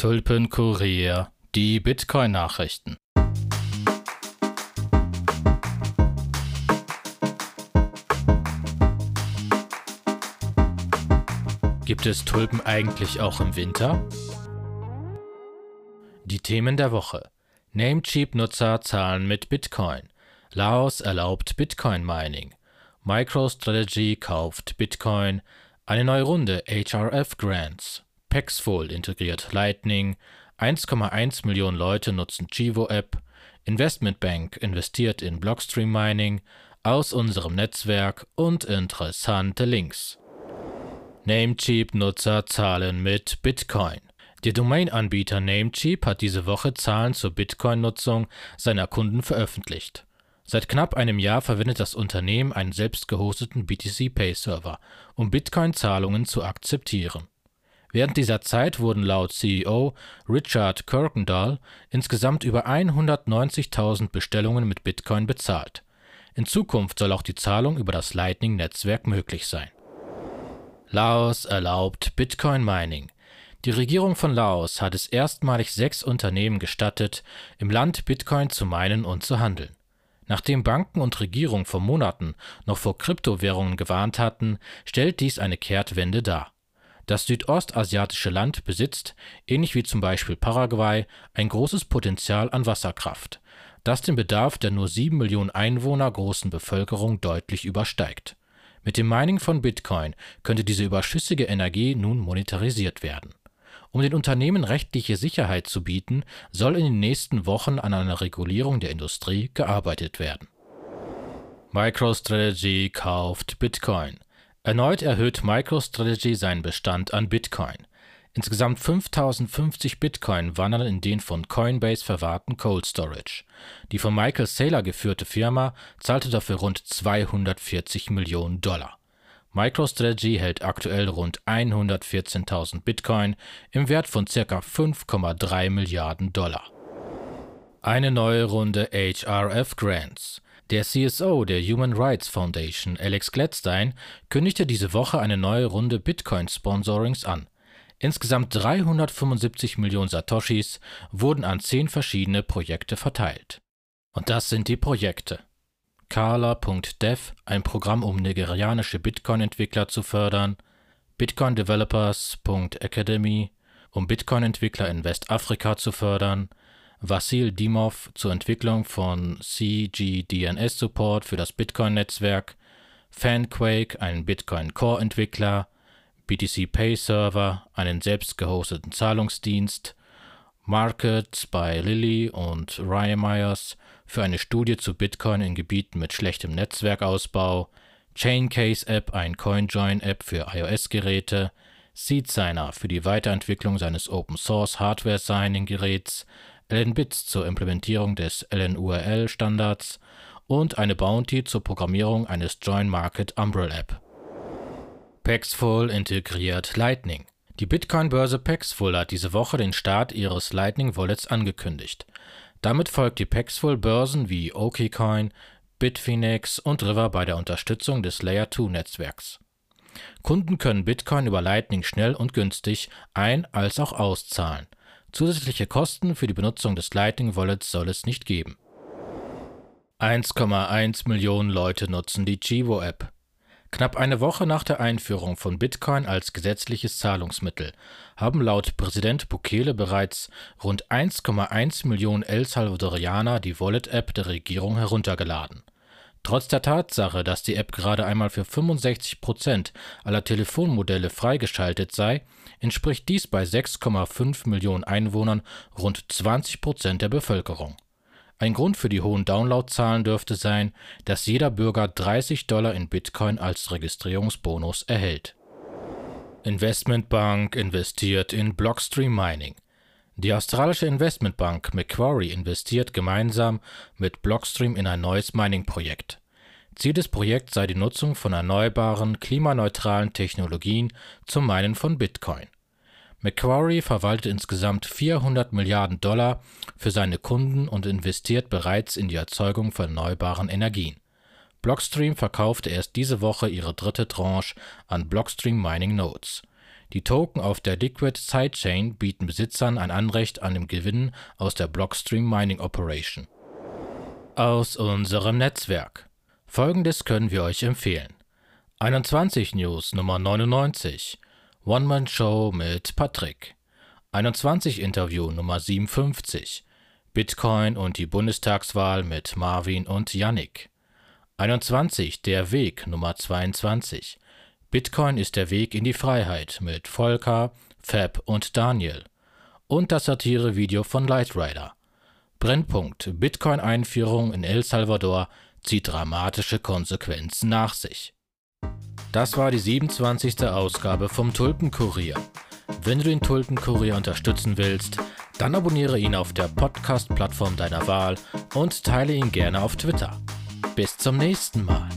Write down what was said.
Tulpenkurier, die Bitcoin-Nachrichten. Gibt es Tulpen eigentlich auch im Winter? Die Themen der Woche. Namecheap-Nutzer zahlen mit Bitcoin. Laos erlaubt Bitcoin-Mining. MicroStrategy kauft Bitcoin. Eine neue Runde HRF Grants. Paxful integriert Lightning, 1,1 Millionen Leute nutzen Chivo-App, Investmentbank investiert in Blockstream Mining, aus unserem Netzwerk und interessante Links. Namecheap-Nutzer zahlen mit Bitcoin. Der Domain-Anbieter Namecheap hat diese Woche Zahlen zur Bitcoin-Nutzung seiner Kunden veröffentlicht. Seit knapp einem Jahr verwendet das Unternehmen einen selbst gehosteten BTC Pay Server, um Bitcoin-Zahlungen zu akzeptieren. Während dieser Zeit wurden laut CEO Richard Kirkendall insgesamt über 190.000 Bestellungen mit Bitcoin bezahlt. In Zukunft soll auch die Zahlung über das Lightning-Netzwerk möglich sein. Laos erlaubt Bitcoin Mining. Die Regierung von Laos hat es erstmalig sechs Unternehmen gestattet, im Land Bitcoin zu meinen und zu handeln. Nachdem Banken und Regierung vor Monaten noch vor Kryptowährungen gewarnt hatten, stellt dies eine Kehrtwende dar. Das südostasiatische Land besitzt, ähnlich wie zum Beispiel Paraguay, ein großes Potenzial an Wasserkraft, das den Bedarf der nur sieben Millionen Einwohner großen Bevölkerung deutlich übersteigt. Mit dem Mining von Bitcoin könnte diese überschüssige Energie nun monetarisiert werden. Um den Unternehmen rechtliche Sicherheit zu bieten, soll in den nächsten Wochen an einer Regulierung der Industrie gearbeitet werden. MicroStrategy kauft Bitcoin. Erneut erhöht MicroStrategy seinen Bestand an Bitcoin. Insgesamt 5050 Bitcoin wandern in den von Coinbase verwahrten Cold Storage. Die von Michael Saylor geführte Firma zahlte dafür rund 240 Millionen Dollar. MicroStrategy hält aktuell rund 114.000 Bitcoin im Wert von ca. 5,3 Milliarden Dollar. Eine neue Runde HRF Grants. Der CSO der Human Rights Foundation, Alex Gladstein, kündigte diese Woche eine neue Runde Bitcoin-Sponsorings an. Insgesamt 375 Millionen Satoshis wurden an zehn verschiedene Projekte verteilt. Und das sind die Projekte. Kala.dev, ein Programm, um nigerianische Bitcoin-Entwickler zu fördern. Bitcoin-Developers.academy, um Bitcoin-Entwickler in Westafrika zu fördern. Vasil Dimov zur Entwicklung von CGDNS-Support für das Bitcoin-Netzwerk, Fanquake, ein Bitcoin-Core-Entwickler, BTC Pay Server, einen selbst gehosteten Zahlungsdienst, Markets bei Lilly und Ryan Myers für eine Studie zu Bitcoin in Gebieten mit schlechtem Netzwerkausbau, Chaincase App, ein CoinJoin-App für iOS-Geräte, SeedSigner für die Weiterentwicklung seines Open Source Hardware Signing Geräts, LNBits zur Implementierung des LNURL-Standards und eine Bounty zur Programmierung eines Join Market Umbrel App. Paxful integriert Lightning. Die Bitcoin-Börse Paxful hat diese Woche den Start ihres Lightning Wallets angekündigt. Damit folgt die Paxful Börsen wie OKCoin, Bitfinex und River bei der Unterstützung des Layer 2 Netzwerks. Kunden können Bitcoin über Lightning schnell und günstig ein- als auch auszahlen. Zusätzliche Kosten für die Benutzung des Lightning Wallets soll es nicht geben. 1,1 Millionen Leute nutzen die Chivo App. Knapp eine Woche nach der Einführung von Bitcoin als gesetzliches Zahlungsmittel haben laut Präsident Bukele bereits rund 1,1 Millionen El Salvadorianer die Wallet-App der Regierung heruntergeladen. Trotz der Tatsache, dass die App gerade einmal für 65 Prozent aller Telefonmodelle freigeschaltet sei, entspricht dies bei 6,5 Millionen Einwohnern rund 20 Prozent der Bevölkerung. Ein Grund für die hohen Downloadzahlen dürfte sein, dass jeder Bürger 30 Dollar in Bitcoin als Registrierungsbonus erhält. Investmentbank investiert in Blockstream Mining. Die australische Investmentbank Macquarie investiert gemeinsam mit Blockstream in ein neues Mining-Projekt. Ziel des Projekts sei die Nutzung von erneuerbaren, klimaneutralen Technologien zum Minen von Bitcoin. Macquarie verwaltet insgesamt 400 Milliarden Dollar für seine Kunden und investiert bereits in die Erzeugung von erneuerbaren Energien. Blockstream verkaufte erst diese Woche ihre dritte Tranche an Blockstream Mining Nodes. Die Token auf der Liquid Sidechain bieten Besitzern ein Anrecht an dem Gewinn aus der Blockstream Mining Operation. Aus unserem Netzwerk. Folgendes können wir euch empfehlen. 21 News Nummer 99. One-Man-Show mit Patrick. 21 Interview Nummer 57. Bitcoin und die Bundestagswahl mit Marvin und Yannick. 21 Der Weg Nummer 22. Bitcoin ist der Weg in die Freiheit mit Volker, Fab und Daniel. Und das Satire-Video von Lightrider. Brennpunkt Bitcoin-Einführung in El Salvador zieht dramatische Konsequenzen nach sich. Das war die 27. Ausgabe vom Tulpenkurier. Wenn du den Tulpenkurier unterstützen willst, dann abonniere ihn auf der Podcast-Plattform deiner Wahl und teile ihn gerne auf Twitter. Bis zum nächsten Mal.